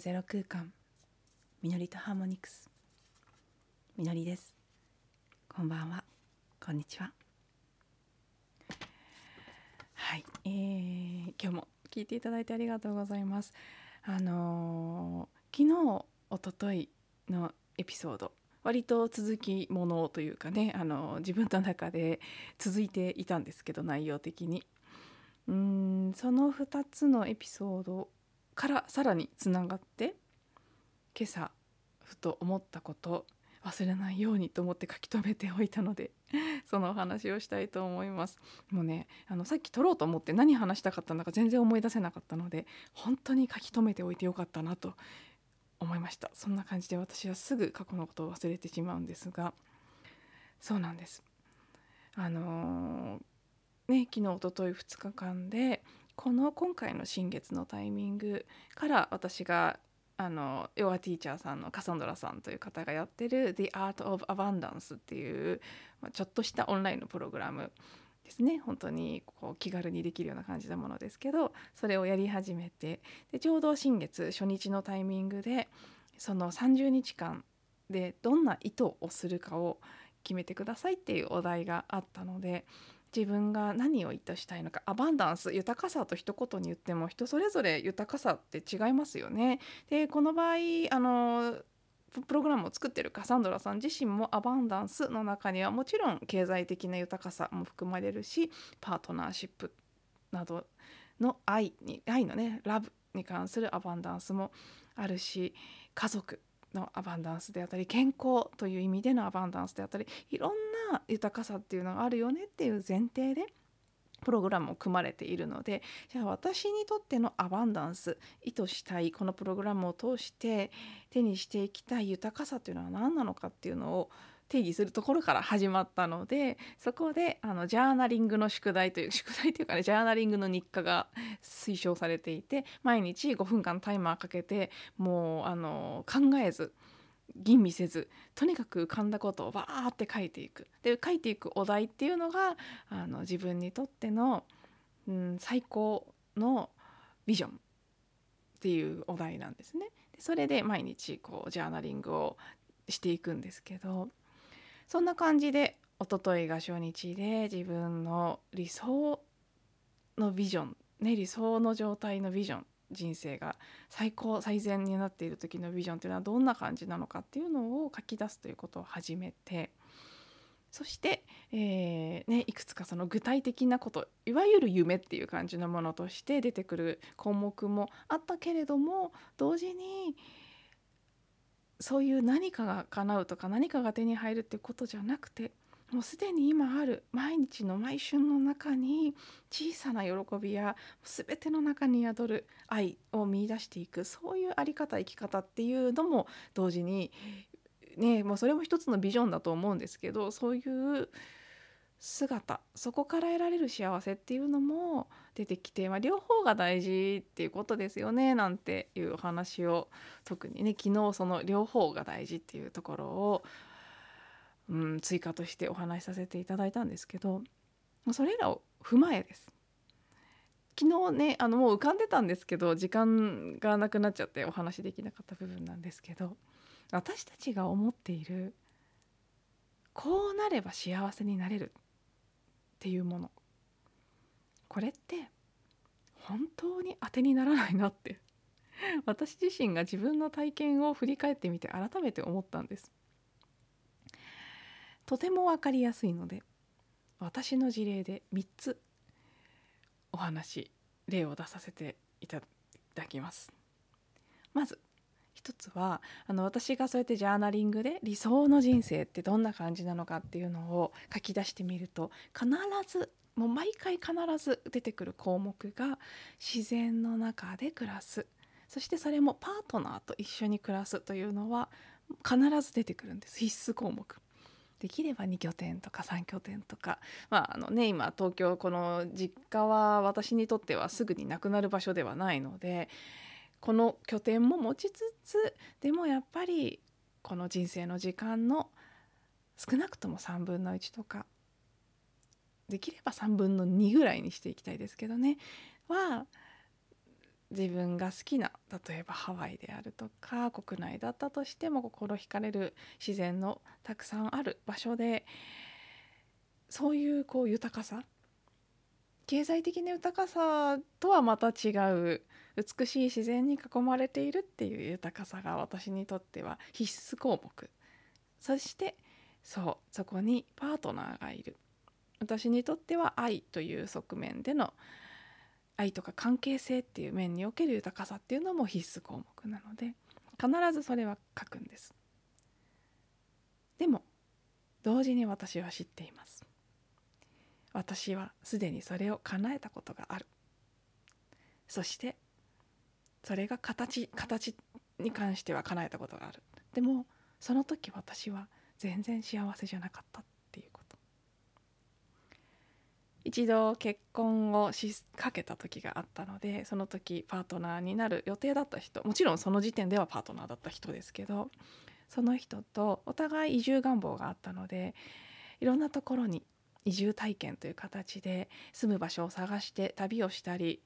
るゼロ空間。みのりとハーモニクス。みのりです。こんばんは。こんにちは。はい、えー、今日も聞いていただいてありがとうございます。あのー、昨日一昨日のエピソード。割と続きものというかね、あの、自分の中で続いていたんですけど内容的に。うんその2つのエピソードからさらにつながって今朝ふと思ったこと忘れないようにと思って書き留めておいたので そのお話をしたいと思います。もうねあのさっき撮ろうと思って何話したかったのか全然思い出せなかったので本当に書き留めておいてよかったなと思いました。そんな感じで私はすぐ過去のことを忘れてしまうんですがそうなんです。あのー、ね昨日おととい2日間でこの今回の新月のタイミングから私があのヨアティーチャーさんのカサンドラさんという方がやってる「The Art of Abundance」っていう、まあ、ちょっとしたオンラインのプログラムですね。本当にこう気軽にできるような感じのものですけどそれをやり始めてでちょうど新月初日のタイミングでその30日間でどんな意図をするかを決めてくださいっていうお題があったので自分が何を意図したいのかアバンダンス豊かさと一言に言っても人それぞれ豊かさって違いますよね。でこの場合あのプログラムを作ってるカサンドラさん自身もアバンダンスの中にはもちろん経済的な豊かさも含まれるしパートナーシップなどの愛に愛のねラブに関するアバンダンスもあるし家族のアバンダンスであったり健康という意味でのアバンダンスであったりいろんなな豊かさっていうのがあるよねっていう前提でプログラムを組まれているのでじゃあ私にとってのアバンダンス意図したいこのプログラムを通して手にしていきたい豊かさというのは何なのかっていうのを定義するところから始まったのでそこであのジャーナリングの宿題という 宿題というかねジャーナリングの日課が推奨されていて毎日5分間タイマーかけてもうあの考えず吟味せずとにかく浮かんだことをバーって書いていくで書いていくお題っていうのがあの自分にとっての、うん、最高のビジョンっていうお題なんですね。でそれで毎日こうジャーナリングをしていくんですけどそんな感じで一昨日が初日で自分の理想のビジョン、ね、理想の状態のビジョン人生が最高最善になっている時のビジョンっていうのはどんな感じなのかっていうのを書き出すということを始めてそして、えーね、いくつかその具体的なこといわゆる夢っていう感じのものとして出てくる項目もあったけれども同時にそういう何かが叶うとか何かが手に入るっていうことじゃなくてもうすでに今ある毎日の毎春の中に小さな喜びや全ての中に宿る愛を見いだしていくそういう在り方生き方っていうのも同時にねもうそれも一つのビジョンだと思うんですけどそういう姿そこから得られる幸せっていうのも出てきて、まあ、両方が大事っていうことですよねなんていうお話を特にね昨日その両方が大事っていうところを、うん、追加としてお話しさせていただいたんですけどそれらを踏まえです。昨日ねあのもう浮かんでたんですけど時間がなくなっちゃってお話できなかった部分なんですけど私たちが思っているこうなれば幸せになれるっていうものこれって本当に当てにならないなって私自身が自分の体験を振り返ってみて改めて思ったんですとても分かりやすいので私の事例で3つお話例を出させていただきます。まず一つはあの私がそうやってジャーナリングで理想の人生ってどんな感じなのかっていうのを書き出してみると必ずもう毎回必ず出てくる項目が自然の中で暮らす。そしてそれもパートナーと一緒に暮らすというのは必ず出てくるんです。必須項目。できれば2拠点とか3拠点とかまああのね今東京この実家は私にとってはすぐになくなる場所ではないのでこの拠点も持ちつつでもやっぱりこの人生の時間の少なくとも3分の1とかできれば3分の2ぐらいにしていきたいですけどねは自分が好きな例えばハワイであるとか国内だったとしても心惹かれる自然のたくさんある場所でそういうこう豊かさ経済的な豊かさとはまた違う美しい自然に囲まれているっていう豊かさが私にとっては必須項目。そしてそうそこにパートナーがいる。私にとっては愛という側面での愛とか関係性っていう面における豊かさっていうのも必須項目なので必ずそれは書くんです。でも同時に私は知っています。私はすでにそれを叶えたことがある。そしてそれが形形に関しては叶えたことがある。でもその時私は全然幸せじゃなかった。一度結婚をしかけた時があったのでその時パートナーになる予定だった人もちろんその時点ではパートナーだった人ですけどその人とお互い移住願望があったのでいろんなところに移住体験という形で住む場所を探して旅をしたり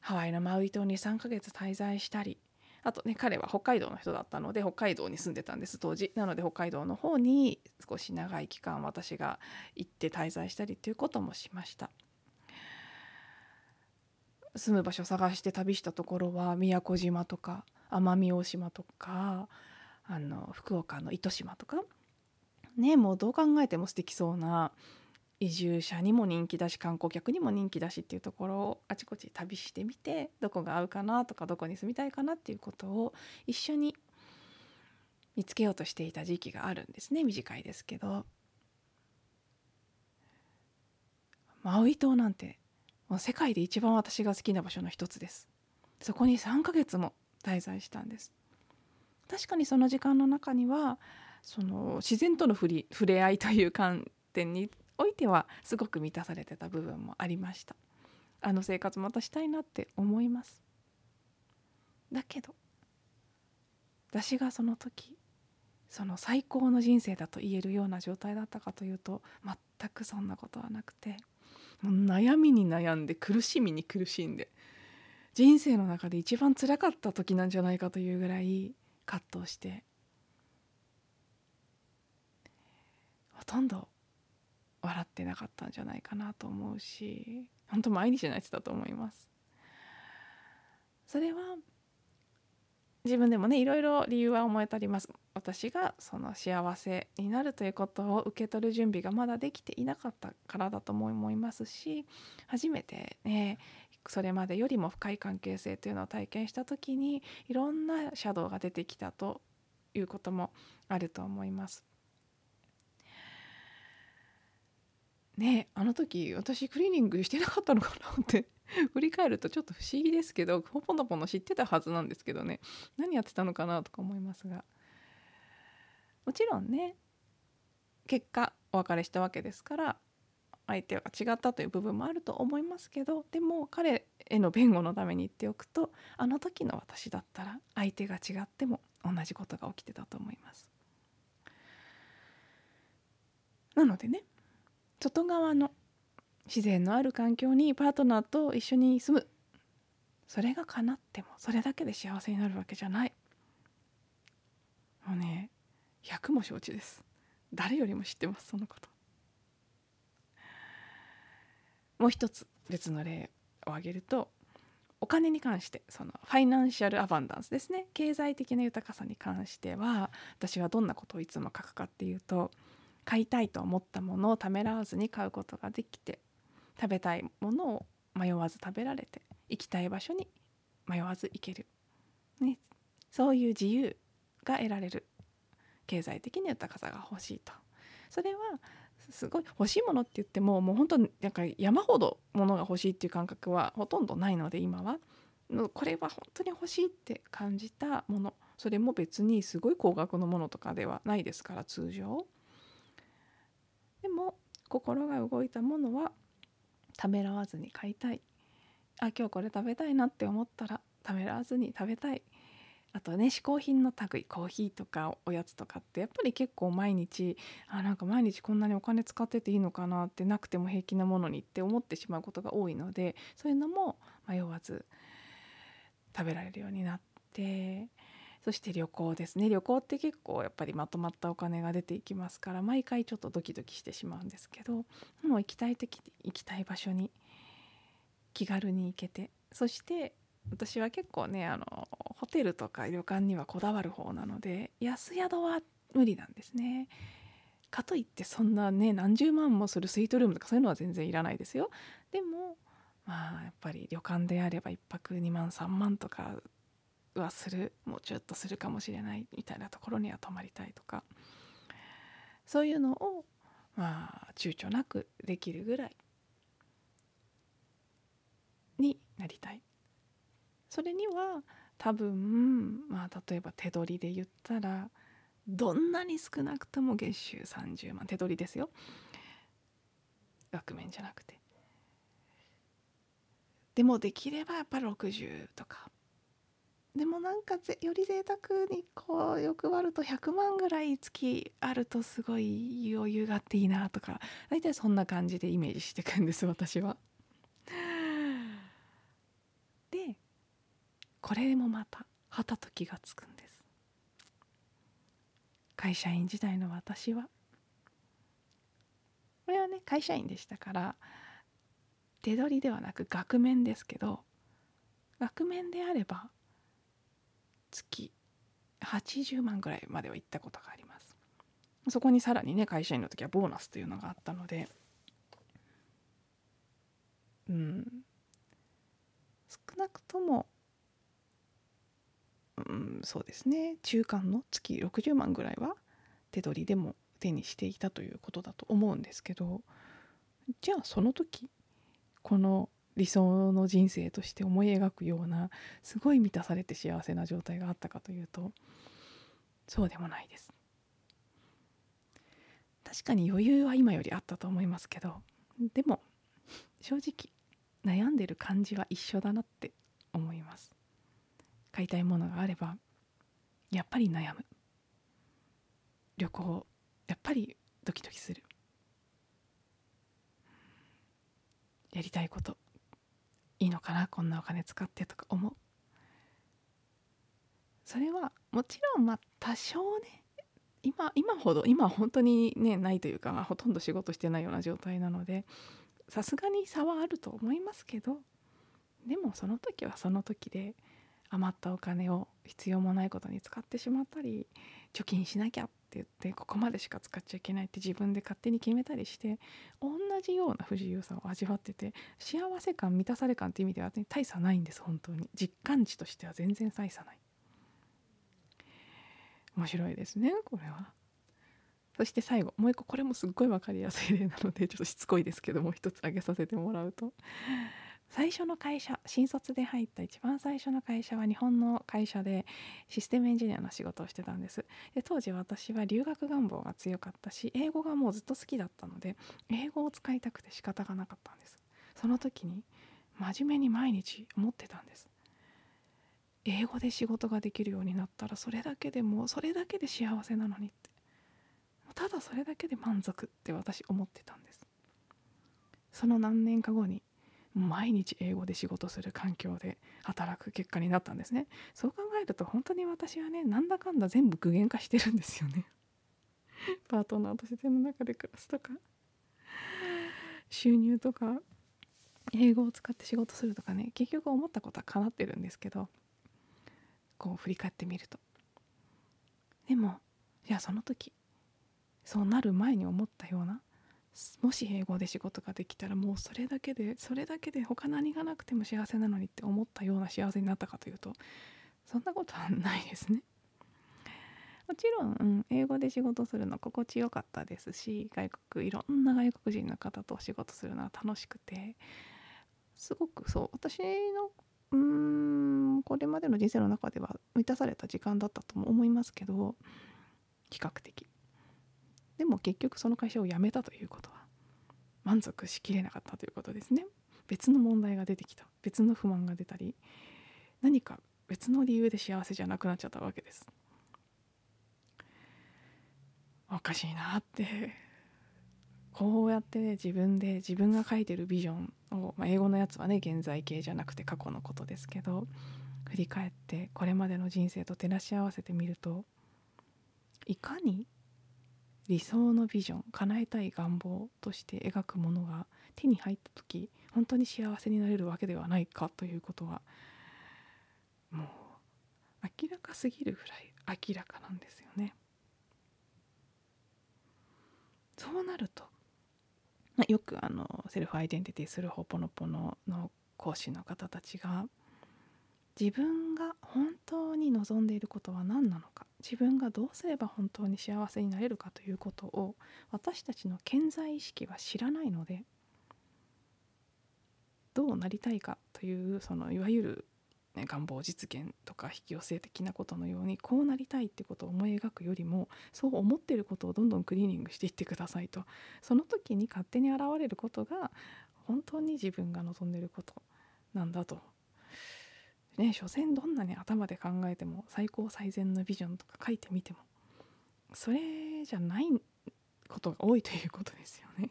ハワイのマウイ島に3ヶ月滞在したりあとね彼は北海道の人だったので北海道に住んでたんです当時。なので北海道の方に少し長い期間私が行って滞在したりっていうこともしました。住む場所を探して旅したところは宮古島とか奄美大島とかあの福岡の糸島とか。ねもうどう考えても素敵そうな移住者にも人気だし観光客にも人気だしっていうところをあちこち旅してみてどこが合うかなとかどこに住みたいかなっていうことを一緒に見つけようとしていた時期があるんですね短いですけどマウイ島なんてもう世界で一番私が好きな場所の一つです。そこに3ヶ月も滞在したんです。確かにその時間の中にはその自然との触れ合いという観点においてはすごく満たされてた部分もありました。あの生活またしたいなって思います。だけど私がその時その最高の人生だと言えるような状態だったかというと全くそんなことはなくてもう悩みに悩んで苦しみに苦しんで人生の中で一番つらかった時なんじゃないかというぐらい葛藤してほとんど笑ってなかったんじゃないかなと思うし本当毎日泣いてたと思いますそれは自分でもねいろいろ理由は思えたります私がその幸せになるということを受け取る準備がまだできていなかったからだと思いますし初めてねそれまでよりも深い関係性というのを体験した時にいろんなシャドウが出てきたということもあると思います。ねあの時私クリーニングしてなかったのかなって 振り返るとちょっと不思議ですけどポポノポノ知ってたはずなんですけどね何やってたのかなとか思いますがもちろんね結果お別れしたわけですから相手が違ったという部分もあると思いますけどでも彼への弁護のために言っておくとあの時の私だったら相手が違っても同じことが起きてたと思います。なのでね外側の自然のある環境にパートナーと一緒に住む。それが叶ってもそれだけで幸せになるわけじゃない。もうね100も承知です。誰よりも知ってますそのこと。もう一つ別の例を挙げるとお金に関してそのファイナンシャルアバンダンスですね。経済的な豊かさに関しては私はどんなことをいつも書くかっていうと買いたいと思ったものをためらわずに買うことができて食べたいものを迷わず食べられて行きたい場所に迷わず行ける、ね、そういう自由が得られる。経済的に豊かさが欲しいと。それはすごい欲しいものって言ってももう本当なんか山ほど物が欲しいっていう感覚はほとんどないので今は。これは本当に欲しいって感じたもの。それも別にすごい高額のものとかではないですから通常。心が動いたものはためらわずに買いたい。あ今日これ食べたいなって思ったらためらわずに食べたい。あとね嗜好品の類コーヒーとかおやつとかってやっぱり結構毎日あなんか毎日こんなにお金使ってていいのかなってなくても平気なものにって思ってしまうことが多いのでそういうのも迷わず食べられるようになってそして旅行ですね旅行って結構やっぱりまとまったお金が出ていきますから毎回ちょっとドキドキしてしまうんですけどもう行きたい時行きたい場所に気軽に行けてそして私は結構ねあのホテルとか旅館にはこだわる方なので安宿は無理なんですね。かといってそんなね何十万もするスイートルームとかそういうのは全然いらないですよ。でもまあやっぱり旅館であれば1泊2万3万とかはするもうちょっとするかもしれないみたいなところには泊まりたいとか。そういうのをまあ躊躇なくできるぐらいになりたい。それには多分まあ例えば手取りで言ったらどんなに少なくとも月収30万手取りですよ。額面じゃなくて。でもできればやっぱ60とか。でもなんかぜより贅沢にこう欲張ると100万ぐらい月あるとすごい余裕があっていいなとか大体そんな感じでイメージしていくんです私は。でこれもまたはたと気がつくんです。会社員時代の私はこれはね会社員でしたから手取りではなく額面ですけど額面であれば月80万ぐらいまでは行ったことがあります。そこにさらにね会社員の時はボーナスというのがあったので。うん。少なくともうん、そうですね。中間の月60万ぐらいは手取りでも手にしていたということだと思うんですけど。じゃあその時この理想の人生として思い描くようなすごい満たされて幸せな状態があったかというとそうでもないです。確かに余裕は今よりあったと思いますけどでも正直悩んでる感じは一緒だなって思います。買いたいものがあればやっぱり悩む。旅行やっぱりドキドキする。やりたいこと。いいのかなこんなお金使ってとか思う。それはもちろんまあ多少ね今今ほど今本当にねないというか、まあ、ほとんど仕事してないような状態なのでさすがに差はあると思いますけどでもその時はその時で余ったお金を必要もないことに使ってしまったり貯金しなきゃっ言ってここまでしか使っちゃいけないって自分で勝手に決めたりして同じような不自由さを味わってて幸せ感満たされ感って意味では大差ないんです本当に。実感値としては全然大差ない。面白いですねこれは。そして最後もう一個これもすっごい分かりやすい例なのでちょっとしつこいですけどもう一つ挙げさせてもらうと。最初の会社新卒で入った一番最初の会社は日本の会社でシステムエンジニアの仕事をしてたんです。で当時私は留学願望が強かったし英語がもうずっと好きだったので英語を使いたくて仕方がなかったんです。その時に真面目に毎日思ってたんです。英語で仕事ができるようになったらそれだけでもうそれだけで幸せなのにって。ただそれだけで満足って私思ってたんです。その何年か後に毎日英語で仕事する環境で働く結果になったんですね。そう考えると本当に私はねなんだかんだ全部具現化してるんですよね。パートナーとしての中で暮らすとか。収入とか英語を使って仕事するとかね結局思ったことは叶ってるんですけどこう振り返ってみると。でもいやその時そうなる前に思ったようなもし英語で仕事ができたらもうそれだけでそれだけで他何がなくても幸せなのにって思ったような幸せになったかというとそんなことはないですね。もちろん、うん、英語で仕事するの心地よかったですし外国いろんな外国人の方とお仕事するのは楽しくてすごくそう私のうんこれまでの人生の中では満たされた時間だったとも思いますけど比較的でも結局その会社を辞めたということは満足しきれなかったということですね。別の問題が出てきた。別の不満が出たり何か別の理由で幸せじゃなくなっちゃったわけです。おかしいなって。こうやってね自分で自分が書いてるビジョンを、まあ、英語のやつはね現在形じゃなくて過去のことですけど振り返ってこれまでの人生と照らし合わせてみるといかに理想のビジョン叶えたい願望として描くものが手に入った時本当に幸せになれるわけではないかということはもう明らかすぎるぐらい明らかなんですよね。そうなると、まあ、よくあのセルフアイデンティティするほぽのぽのの講師の方たちが自分が本当に望んでいることは何なのか自分がどうすれば本当に幸せになれるかということを私たちの健在意識は知らないのでどうなりたいかというそのいわゆる、ね、願望実現とか引き寄せ的なことのようにこうなりたいってことを思い描くよりもそう思っていることをどんどんクリーニングしていってくださいと。その時に勝手に現れることが本当に自分が望んでいることなんだと。ね所詮どんなに頭で考えても最高最善のビジョンとか書いてみてもそれじゃないことが多いということですよね。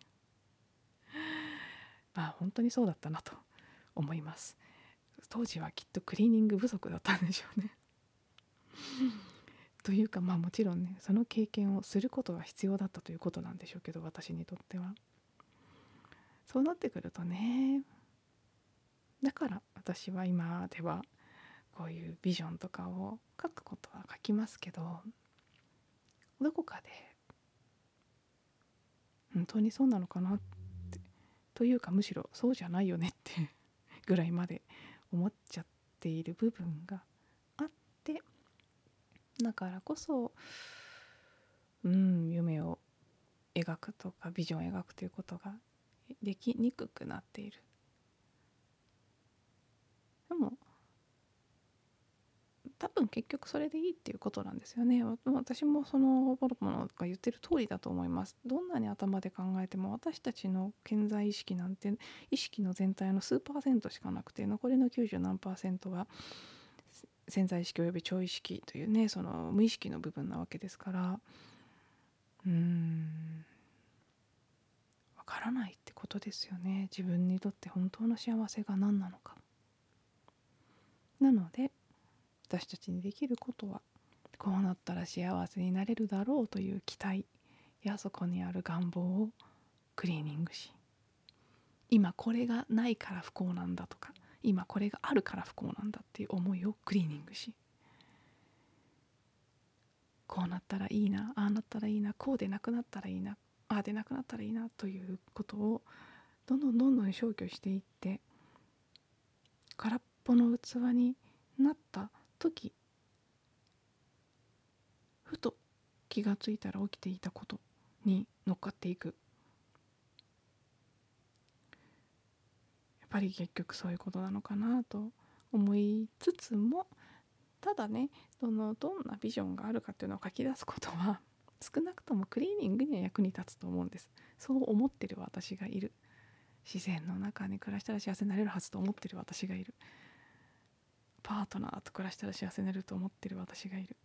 まあ本当にそうだったなと思います。当時はきっとクリーニング不足だったんでしょうね。というかまあもちろんねその経験をすることが必要だったということなんでしょうけど私にとっては。そうなってくるとねだから私は今ではこういうビジョンとかを書くことは書きますけどどこかで本当にそうなのかなってというかむしろそうじゃないよねってぐらいまで思っちゃっている部分があってだからこそうん夢を描くとかビジョンを描くということができにくくなっているでも多分結局それでいいっていうことなんですよね。私もそのボロボロが言ってる通りだと思います。どんなに頭で考えても私たちの健在意識なんて意識の全体の数パーセントしかなくて残りの90何パーセントは潜在意識および超意識というねその無意識の部分なわけですから。うん。わからないってことですよね。自分にとって本当の幸せが何なのか。なので私たちにできることはこうなったら幸せになれるだろうという期待やそこにある願望をクリーニングし今これがないから不幸なんだとか今これがあるから不幸なんだっていう思いをクリーニングしこうなったらいいなああなったらいいなこうでなくなったらいいなああでなくなったらいいなということをどんどんどんどん消去していって空っぽの器になった時ふと気がついたら起きていたことに乗っかっていく。やっぱり結局そういうことなのかなと思いつつもただねそのどんなビジョンがあるかっていうのを書き出すことは 少なくともクリーニングには役に立つと思うんです。そう思ってる私がいる。自然の中に暮らしたら幸せになれるはずと思ってる私がいる。パートナーと暮らしたら幸せになると思ってる私がいる。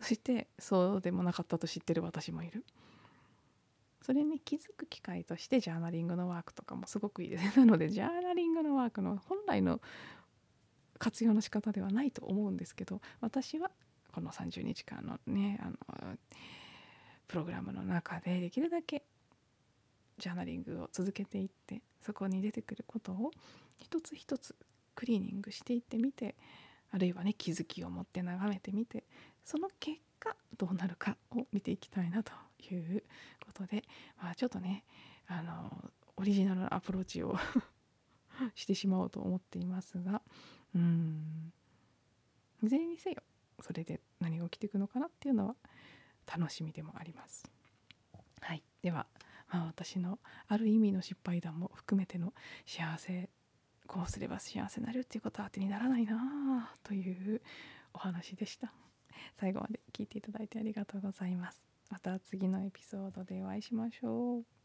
そしてそうでもなかったと知ってる私もいる。それに気づく機会としてジャーナリングのワークとかもすごくいいです。なのでジャーナリングのワークの本来の活用の仕方ではないと思うんですけど私はこの30日間のねあのプログラムの中でできるだけジャーナリングを続けていってそこに出てくることを一つ一つクリーニングしていってみてあるいはね気づきを持って眺めてみてその結果どうなるかを見ていきたいなということで、まあ、ちょっとねあのオリジナルなアプローチを してしまおうと思っていますがうんいずれにせよそれで何が起きていくのかなっていうのは楽しみでもあります。はい、では、まあ、私のある意味の失敗談も含めての幸せこうすれば幸せになるっていうことは当てにならないなあというお話でした。最後まで聞いていただいてありがとうございます。また次のエピソードでお会いしましょう。